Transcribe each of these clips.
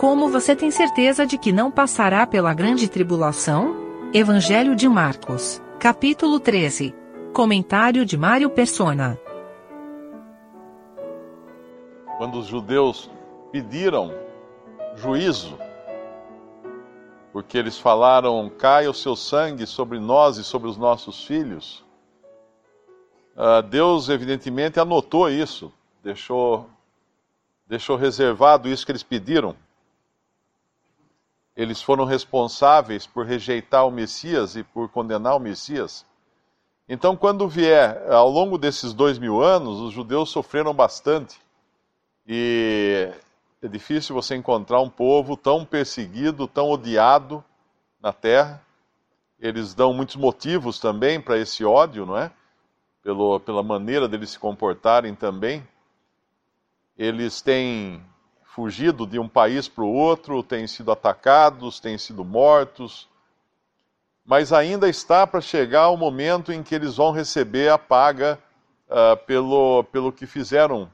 Como você tem certeza de que não passará pela grande tribulação? Evangelho de Marcos, capítulo 13. Comentário de Mário Persona. Quando os judeus pediram juízo, porque eles falaram: caia o seu sangue sobre nós e sobre os nossos filhos. Uh, Deus, evidentemente, anotou isso, deixou, deixou reservado isso que eles pediram. Eles foram responsáveis por rejeitar o Messias e por condenar o Messias. Então, quando vier, ao longo desses dois mil anos, os judeus sofreram bastante. E é difícil você encontrar um povo tão perseguido, tão odiado na terra. Eles dão muitos motivos também para esse ódio, não é? Pelo, pela maneira deles se comportarem também. Eles têm fugido de um país para o outro, têm sido atacados, têm sido mortos. Mas ainda está para chegar o momento em que eles vão receber a paga uh, pelo, pelo que fizeram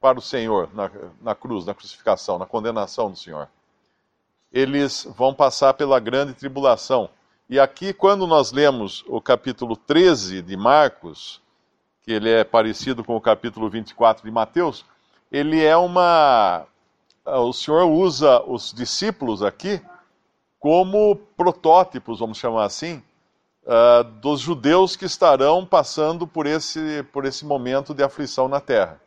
para o Senhor na, na cruz, na crucificação, na condenação do Senhor. Eles vão passar pela grande tribulação. E aqui, quando nós lemos o capítulo 13 de Marcos, que ele é parecido com o capítulo 24 de Mateus, ele é uma. O Senhor usa os discípulos aqui como protótipos, vamos chamar assim, uh, dos judeus que estarão passando por esse, por esse momento de aflição na terra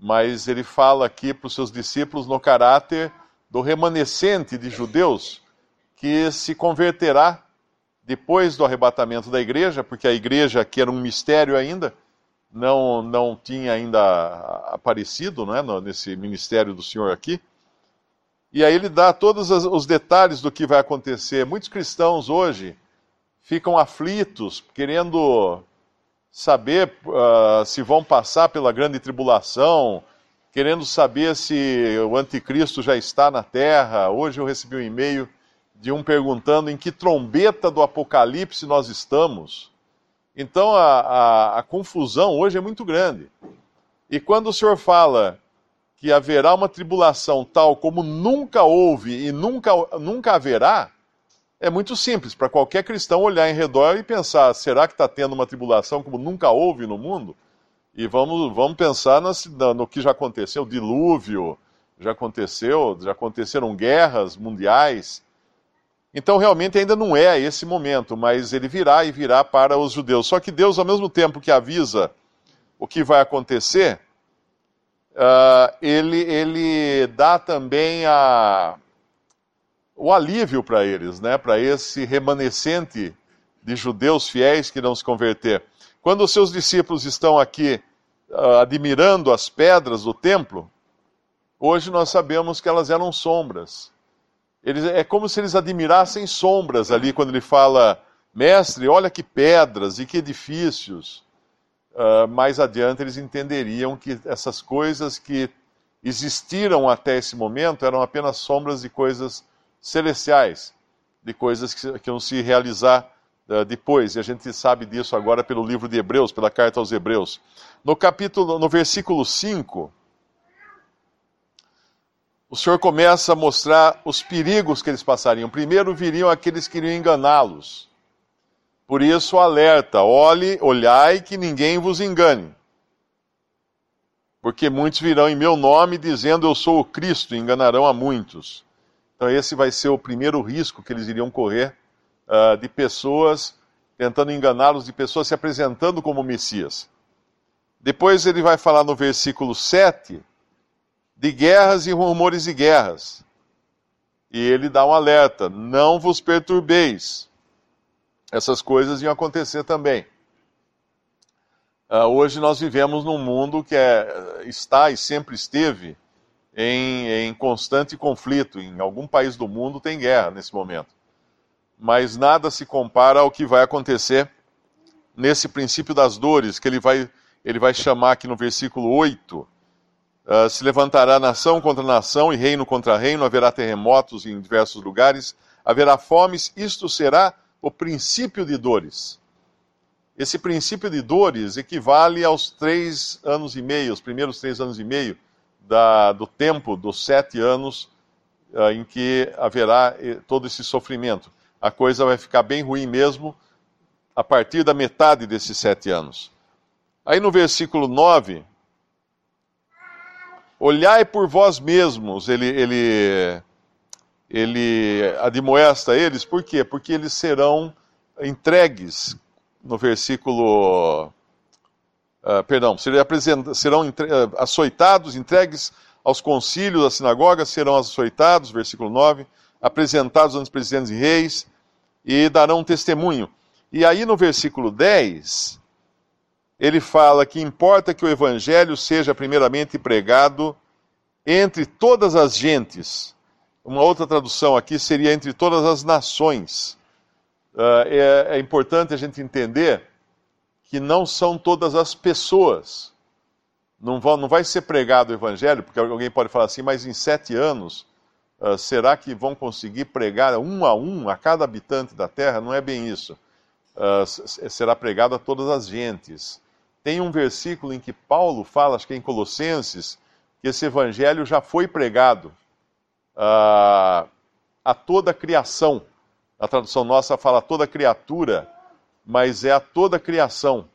mas ele fala aqui para os seus discípulos no caráter do remanescente de judeus que se converterá depois do arrebatamento da igreja, porque a igreja aqui era um mistério ainda, não, não tinha ainda aparecido né, nesse ministério do Senhor aqui. E aí ele dá todos os detalhes do que vai acontecer. Muitos cristãos hoje ficam aflitos, querendo saber uh, se vão passar pela grande tribulação, querendo saber se o anticristo já está na terra. Hoje eu recebi um e-mail de um perguntando em que trombeta do Apocalipse nós estamos. Então a, a, a confusão hoje é muito grande. E quando o Senhor fala que haverá uma tribulação tal como nunca houve e nunca, nunca haverá, é muito simples para qualquer cristão olhar em redor e pensar: será que está tendo uma tribulação como nunca houve no mundo? E vamos, vamos pensar no, no que já aconteceu: dilúvio, já aconteceu, já aconteceram guerras mundiais. Então, realmente, ainda não é esse momento, mas ele virá e virá para os judeus. Só que Deus, ao mesmo tempo que avisa o que vai acontecer, uh, ele, ele dá também a, o alívio para eles, né, para esse remanescente de judeus fiéis que não se converter. Quando os seus discípulos estão aqui uh, admirando as pedras do templo, hoje nós sabemos que elas eram sombras. Eles, é como se eles admirassem sombras ali quando ele fala, mestre, olha que pedras e que edifícios. Uh, mais adiante eles entenderiam que essas coisas que existiram até esse momento eram apenas sombras de coisas celestiais, de coisas que, que vão se realizar uh, depois. E a gente sabe disso agora pelo livro de Hebreus, pela carta aos Hebreus. No capítulo, no versículo 5, o Senhor começa a mostrar os perigos que eles passariam. Primeiro viriam aqueles que iriam enganá-los. Por isso, alerta: olhe, olhai que ninguém vos engane. Porque muitos virão em meu nome dizendo eu sou o Cristo, e enganarão a muitos. Então, esse vai ser o primeiro risco que eles iriam correr uh, de pessoas tentando enganá-los, de pessoas se apresentando como Messias. Depois ele vai falar no versículo 7 de guerras e rumores de guerras. E ele dá um alerta: não vos perturbeis. Essas coisas iam acontecer também. Uh, hoje nós vivemos num mundo que é, está e sempre esteve em, em constante conflito. Em algum país do mundo tem guerra nesse momento. Mas nada se compara ao que vai acontecer nesse princípio das dores, que ele vai, ele vai chamar aqui no versículo 8. Ah, se levantará nação contra nação e reino contra reino, haverá terremotos em diversos lugares, haverá fomes, isto será o princípio de dores. Esse princípio de dores equivale aos três anos e meio, os primeiros três anos e meio da, do tempo dos sete anos uh, em que haverá eh, todo esse sofrimento. A coisa vai ficar bem ruim mesmo a partir da metade desses sete anos. Aí no versículo 9, olhai por vós mesmos, ele, ele, ele admoesta eles, por quê? Porque eles serão entregues, no versículo, uh, perdão, serão entre, uh, açoitados, entregues aos concílios das sinagogas, serão açoitados, versículo 9, apresentados aos presidentes e reis, e darão testemunho. E aí no versículo 10, ele fala que importa que o evangelho seja primeiramente pregado entre todas as gentes. Uma outra tradução aqui seria entre todas as nações. Uh, é, é importante a gente entender que não são todas as pessoas. Não, vão, não vai ser pregado o evangelho, porque alguém pode falar assim, mas em sete anos, uh, será que vão conseguir pregar um a um a cada habitante da terra? Não é bem isso uh, será pregado a todas as gentes. Tem um versículo em que Paulo fala, acho que é em Colossenses, que esse evangelho já foi pregado uh, a toda a criação. A tradução nossa fala toda criatura, mas é a toda a criação.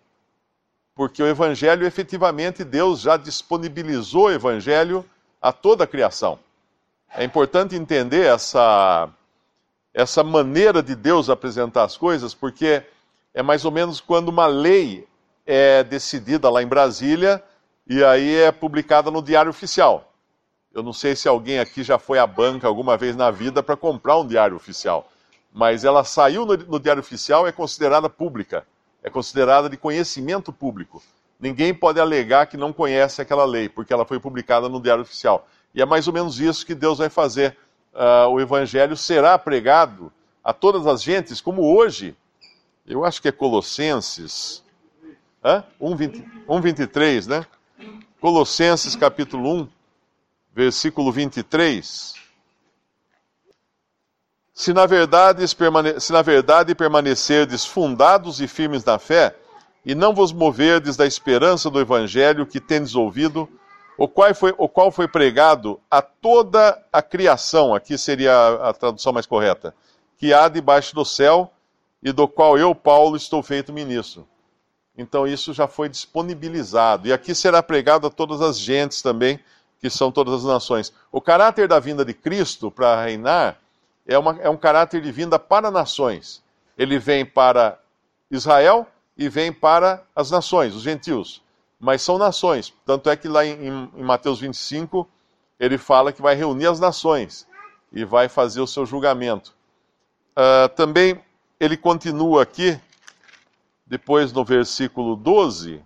Porque o evangelho, efetivamente, Deus já disponibilizou o evangelho a toda a criação. É importante entender essa, essa maneira de Deus apresentar as coisas, porque é mais ou menos quando uma lei é decidida lá em Brasília e aí é publicada no Diário Oficial. Eu não sei se alguém aqui já foi à banca alguma vez na vida para comprar um diário oficial, mas ela saiu no, no Diário Oficial é considerada pública, é considerada de conhecimento público. Ninguém pode alegar que não conhece aquela lei, porque ela foi publicada no Diário Oficial. E é mais ou menos isso que Deus vai fazer. Uh, o Evangelho será pregado a todas as gentes, como hoje eu acho que é Colossenses, 1,23, né? Colossenses capítulo 1, versículo 23. Se na verdade, se na verdade permanecerdes fundados e firmes na fé, e não vos moverdes da esperança do evangelho que tendes ouvido, o qual foi, o qual foi pregado a toda a criação, aqui seria a, a tradução mais correta, que há debaixo do céu, e do qual eu, Paulo, estou feito ministro. Então isso já foi disponibilizado. E aqui será pregado a todas as gentes também, que são todas as nações. O caráter da vinda de Cristo para reinar é, uma, é um caráter de vinda para nações. Ele vem para Israel e vem para as nações, os gentios. Mas são nações. Tanto é que lá em, em Mateus 25, ele fala que vai reunir as nações e vai fazer o seu julgamento. Uh, também ele continua aqui, depois no versículo 12,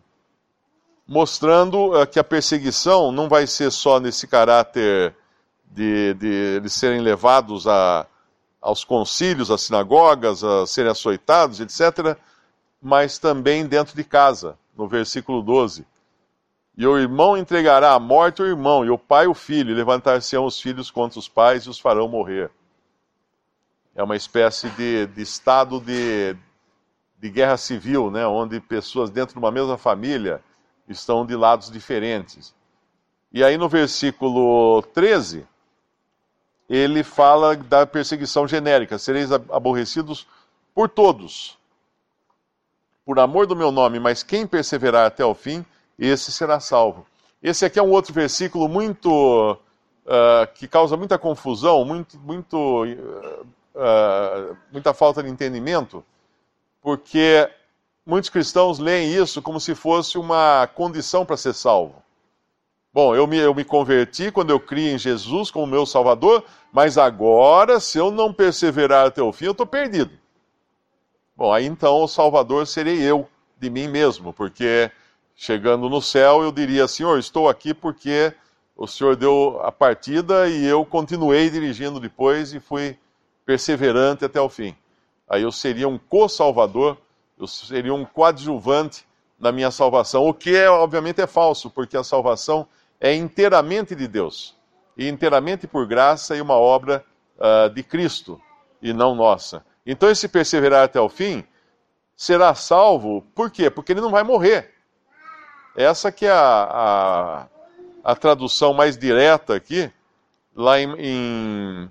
mostrando uh, que a perseguição não vai ser só nesse caráter de, de, serem levados a, aos concílios, às sinagogas, a serem açoitados, etc., mas também dentro de casa, no versículo 12. E o irmão entregará à morte o irmão, e o pai o filho, e levantar-se-ão os filhos contra os pais e os farão morrer é uma espécie de, de estado de, de guerra civil, né, onde pessoas dentro de uma mesma família estão de lados diferentes. E aí no versículo 13, ele fala da perseguição genérica: sereis aborrecidos por todos, por amor do meu nome, mas quem perseverar até o fim, esse será salvo. Esse aqui é um outro versículo muito. Uh, que causa muita confusão, muito, muito uh, uh, muita falta de entendimento, porque muitos cristãos leem isso como se fosse uma condição para ser salvo. Bom, eu me, eu me converti quando eu criei em Jesus como meu Salvador, mas agora, se eu não perseverar até o fim, eu estou perdido. Bom, aí então o Salvador serei eu, de mim mesmo, porque chegando no céu eu diria: Senhor, estou aqui porque o Senhor deu a partida e eu continuei dirigindo depois e fui perseverante até o fim. Aí eu seria um co-salvador, eu seria um coadjuvante na minha salvação, o que é, obviamente é falso, porque a salvação é inteiramente de Deus, e inteiramente por graça e uma obra uh, de Cristo, e não nossa. Então esse perseverar até o fim será salvo, por quê? Porque ele não vai morrer. Essa que é a, a, a tradução mais direta aqui, Lá em, em,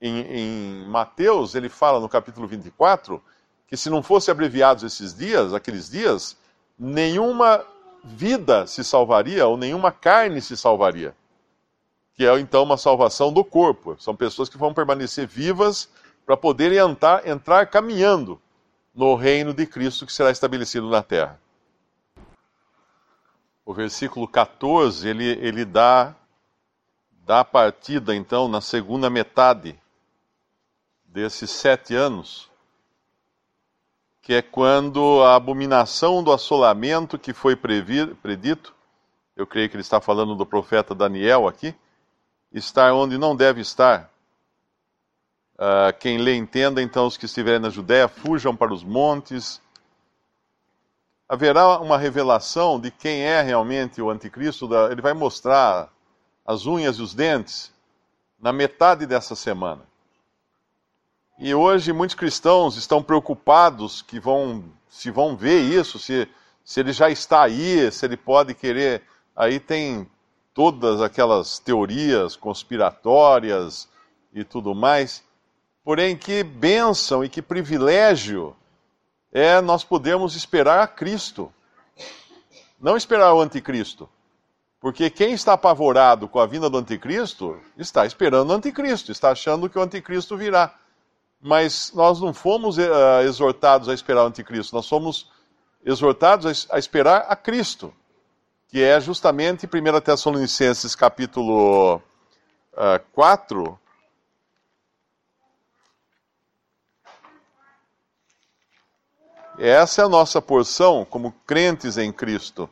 em, em Mateus, ele fala no capítulo 24 que se não fossem abreviados esses dias, aqueles dias, nenhuma vida se salvaria ou nenhuma carne se salvaria. Que é então uma salvação do corpo. São pessoas que vão permanecer vivas para poderem entrar, entrar caminhando no reino de Cristo que será estabelecido na terra. O versículo 14, ele, ele dá, dá a partida, então, na segunda metade desses sete anos, que é quando a abominação do assolamento que foi predito, eu creio que ele está falando do profeta Daniel aqui, está onde não deve estar. Uh, quem lê entenda, então, os que estiverem na Judéia, fujam para os montes. Haverá uma revelação de quem é realmente o anticristo. Ele vai mostrar as unhas e os dentes na metade dessa semana. E hoje muitos cristãos estão preocupados que vão se vão ver isso, se, se ele já está aí, se ele pode querer. Aí tem todas aquelas teorias conspiratórias e tudo mais. Porém, que bênção e que privilégio é nós podermos esperar a Cristo, não esperar o anticristo. Porque quem está apavorado com a vinda do anticristo está esperando o anticristo, está achando que o anticristo virá. Mas nós não fomos uh, exortados a esperar o anticristo, nós fomos exortados a, a esperar a Cristo, que é justamente 1 Tessalonicenses capítulo uh, ah, 4, Essa é a nossa porção como crentes em Cristo.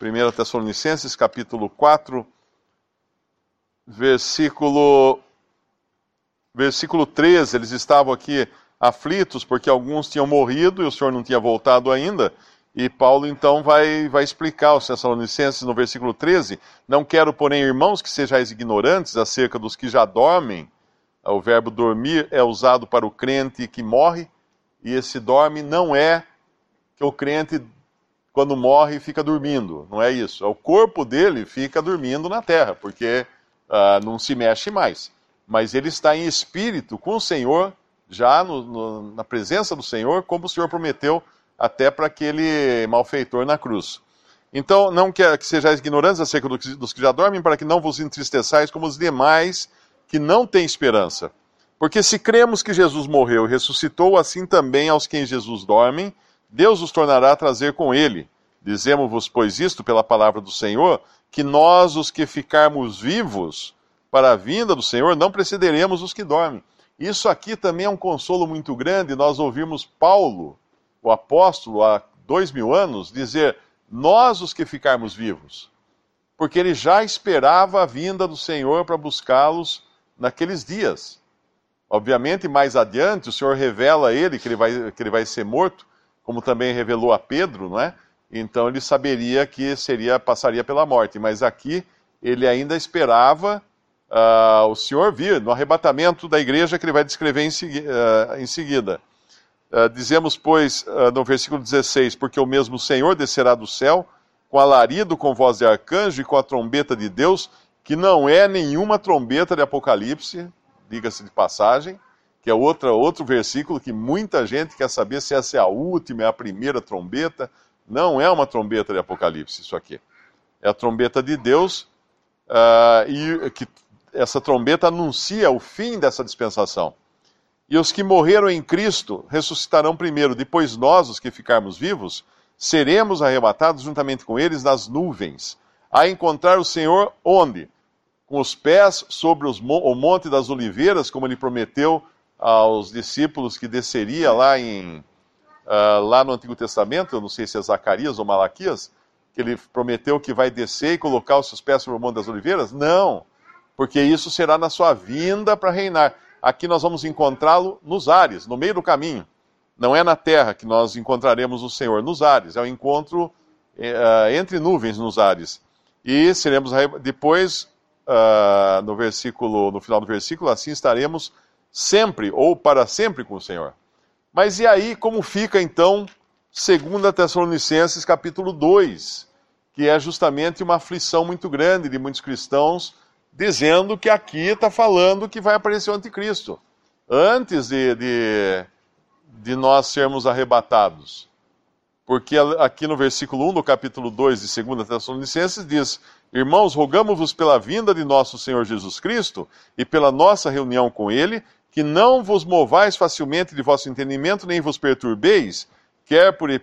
1 Tessalonicenses capítulo 4, versículo, versículo 13. Eles estavam aqui aflitos porque alguns tinham morrido e o Senhor não tinha voltado ainda. E Paulo então vai, vai explicar aos Tessalonicenses no versículo 13: Não quero, porém, irmãos, que sejais ignorantes acerca dos que já dormem. O verbo dormir é usado para o crente que morre e esse dorme não é que o crente, quando morre, fica dormindo. Não é isso. É o corpo dele fica dormindo na terra, porque uh, não se mexe mais. Mas ele está em espírito com o Senhor, já no, no, na presença do Senhor, como o Senhor prometeu até para aquele malfeitor na cruz. Então, não quer que sejais ignorantes acerca dos que já dormem, para que não vos entristeçais como os demais que não têm esperança. Porque se cremos que Jesus morreu e ressuscitou, assim também aos que em Jesus dormem, Deus os tornará a trazer com ele. Dizemos-vos, pois, isto pela palavra do Senhor, que nós, os que ficarmos vivos para a vinda do Senhor, não precederemos os que dormem. Isso aqui também é um consolo muito grande, nós ouvimos Paulo, o apóstolo, há dois mil anos, dizer: Nós, os que ficarmos vivos. Porque ele já esperava a vinda do Senhor para buscá-los naqueles dias. Obviamente, mais adiante, o Senhor revela a ele que ele vai, que ele vai ser morto, como também revelou a Pedro, não é? Então ele saberia que seria passaria pela morte. Mas aqui ele ainda esperava uh, o Senhor vir no arrebatamento da igreja que ele vai descrever em, segui uh, em seguida. Uh, dizemos, pois, no versículo 16: Porque o mesmo Senhor descerá do céu com alarido, com voz de arcanjo e com a trombeta de Deus, que não é nenhuma trombeta de Apocalipse, diga-se de passagem, que é outra, outro versículo que muita gente quer saber se essa é a última, é a primeira trombeta. Não é uma trombeta de Apocalipse, isso aqui. É a trombeta de Deus, uh, e que essa trombeta anuncia o fim dessa dispensação. E os que morreram em Cristo ressuscitarão primeiro, depois nós, os que ficarmos vivos, seremos arrebatados juntamente com eles nas nuvens, a encontrar o Senhor onde? com os pés sobre os, o Monte das Oliveiras, como ele prometeu aos discípulos que desceria lá, em, uh, lá no Antigo Testamento, eu não sei se é Zacarias ou Malaquias, que ele prometeu que vai descer e colocar os seus pés sobre o Monte das Oliveiras? Não, porque isso será na sua vinda para reinar. Aqui nós vamos encontrá-lo nos ares, no meio do caminho. Não é na terra que nós encontraremos o Senhor, nos ares. É o um encontro uh, entre nuvens nos ares. E seremos depois uh, no versículo, no final do versículo, assim estaremos sempre ou para sempre com o Senhor. Mas e aí como fica então 2 Tessalonicenses capítulo 2, que é justamente uma aflição muito grande de muitos cristãos dizendo que aqui está falando que vai aparecer o anticristo, antes de, de, de nós sermos arrebatados. Porque aqui no versículo 1 do capítulo 2 de 2 Tessalonicenses diz: Irmãos, rogamos-vos pela vinda de nosso Senhor Jesus Cristo e pela nossa reunião com Ele, que não vos movais facilmente de vosso entendimento, nem vos perturbeis, quer por eh,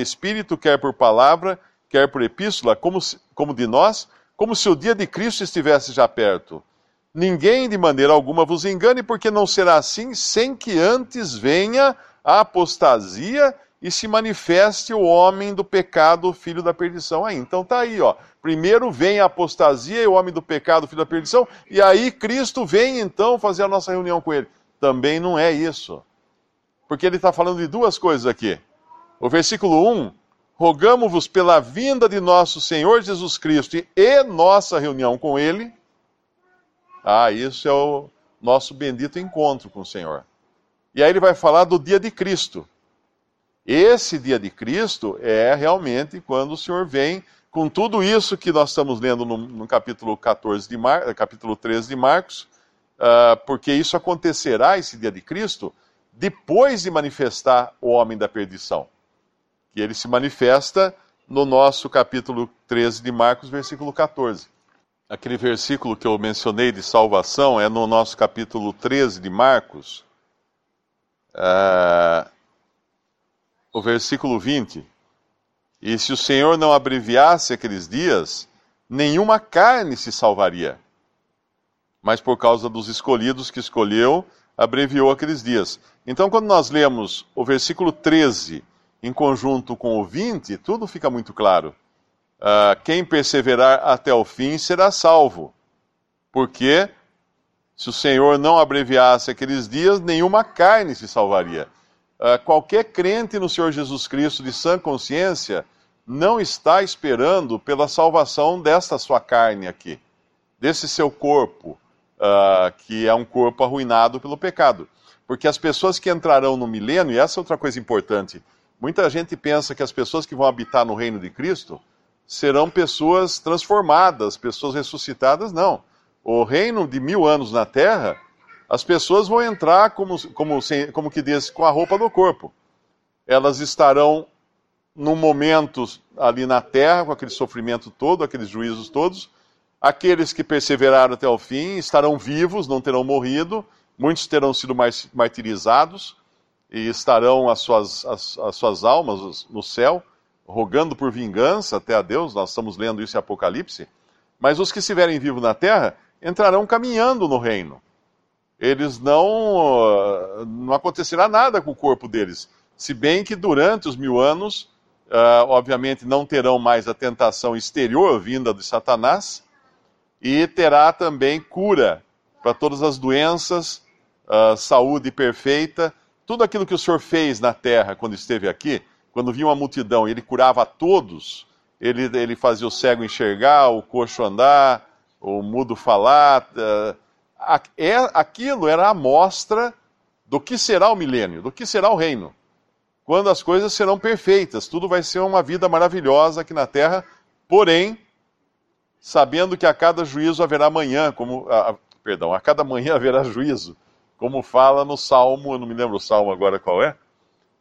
espírito, quer por palavra, quer por epístola, como, como de nós, como se o dia de Cristo estivesse já perto. Ninguém de maneira alguma vos engane, porque não será assim sem que antes venha a apostasia e se manifeste o homem do pecado, filho da perdição. Aí, então tá aí, ó. Primeiro vem a apostasia e o homem do pecado, filho da perdição, e aí Cristo vem então fazer a nossa reunião com ele. Também não é isso. Porque ele está falando de duas coisas aqui. O versículo 1 rogamos-vos pela vinda de nosso Senhor Jesus Cristo e nossa reunião com Ele. Ah, isso é o nosso bendito encontro com o Senhor. E aí ele vai falar do dia de Cristo. Esse dia de Cristo é realmente quando o Senhor vem com tudo isso que nós estamos lendo no, no capítulo 14 de Mar, capítulo 13 de Marcos, uh, porque isso acontecerá, esse dia de Cristo, depois de manifestar o homem da perdição que ele se manifesta no nosso capítulo 13 de Marcos, versículo 14. Aquele versículo que eu mencionei de salvação é no nosso capítulo 13 de Marcos, uh, o versículo 20. E se o Senhor não abreviasse aqueles dias, nenhuma carne se salvaria. Mas por causa dos escolhidos que escolheu, abreviou aqueles dias. Então, quando nós lemos o versículo 13 em conjunto com o 20, tudo fica muito claro. Uh, quem perseverar até o fim será salvo. Porque se o Senhor não abreviasse aqueles dias, nenhuma carne se salvaria. Uh, qualquer crente no Senhor Jesus Cristo de sã consciência não está esperando pela salvação desta sua carne aqui, desse seu corpo, uh, que é um corpo arruinado pelo pecado. Porque as pessoas que entrarão no milênio, e essa é outra coisa importante, Muita gente pensa que as pessoas que vão habitar no reino de Cristo serão pessoas transformadas, pessoas ressuscitadas. Não. O reino de mil anos na terra, as pessoas vão entrar como, como, como que diz, com a roupa do corpo. Elas estarão num momento ali na terra, com aquele sofrimento todo, aqueles juízos todos. Aqueles que perseveraram até o fim estarão vivos, não terão morrido. Muitos terão sido martirizados e estarão as suas, as, as suas almas no céu, rogando por vingança até a Deus, nós estamos lendo isso em Apocalipse, mas os que estiverem vivos na terra entrarão caminhando no reino. Eles não. não acontecerá nada com o corpo deles. Se bem que durante os mil anos, uh, obviamente, não terão mais a tentação exterior vinda de Satanás, e terá também cura para todas as doenças, uh, saúde perfeita, tudo aquilo que o Senhor fez na terra quando esteve aqui, quando via uma multidão e ele curava a todos, ele, ele fazia o cego enxergar, o coxo andar, o mudo falar. Uh, é, aquilo era a amostra do que será o milênio, do que será o reino. Quando as coisas serão perfeitas, tudo vai ser uma vida maravilhosa aqui na terra, porém, sabendo que a cada juízo haverá amanhã, como, a, perdão, a cada manhã haverá juízo como fala no Salmo, eu não me lembro o Salmo agora qual é,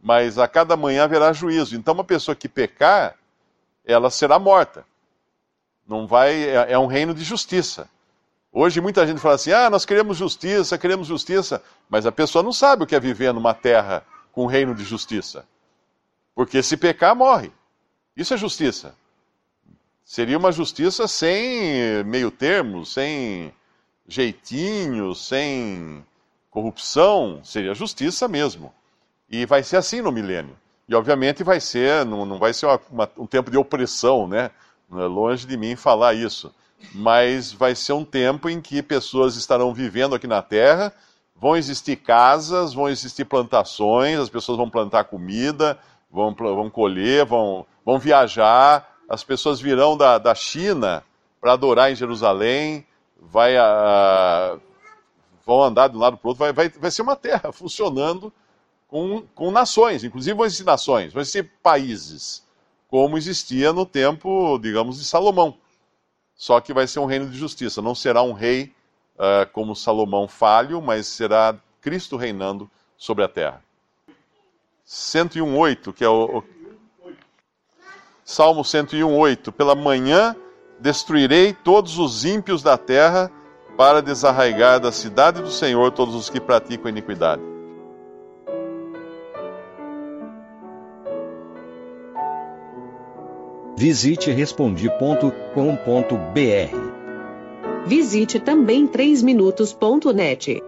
mas a cada manhã haverá juízo. Então, uma pessoa que pecar, ela será morta. Não vai, é, é um reino de justiça. Hoje muita gente fala assim: ah, nós queremos justiça, queremos justiça, mas a pessoa não sabe o que é viver numa terra com um reino de justiça. Porque se pecar, morre. Isso é justiça. Seria uma justiça sem meio termo, sem jeitinho, sem corrupção, seria justiça mesmo. E vai ser assim no milênio. E obviamente vai ser, não, não vai ser uma, uma, um tempo de opressão, né? É longe de mim falar isso. Mas vai ser um tempo em que pessoas estarão vivendo aqui na Terra, vão existir casas, vão existir plantações, as pessoas vão plantar comida, vão, vão colher, vão, vão viajar, as pessoas virão da, da China para adorar em Jerusalém, vai a, vão andar de um lado para o outro, vai, vai, vai ser uma terra funcionando com, com nações, inclusive vão existir nações, vão existir países, como existia no tempo, digamos, de Salomão. só que vai ser um reino de justiça. Não será um rei uh, como Salomão falho, mas será Cristo reinando sobre a terra. 101.8, que é o, o Salmo 101:8 Pela manhã destruirei todos os ímpios da terra para desarraigar da cidade do Senhor todos os que praticam iniquidade. Visite respondi.com.br. Visite também 3minutos.net.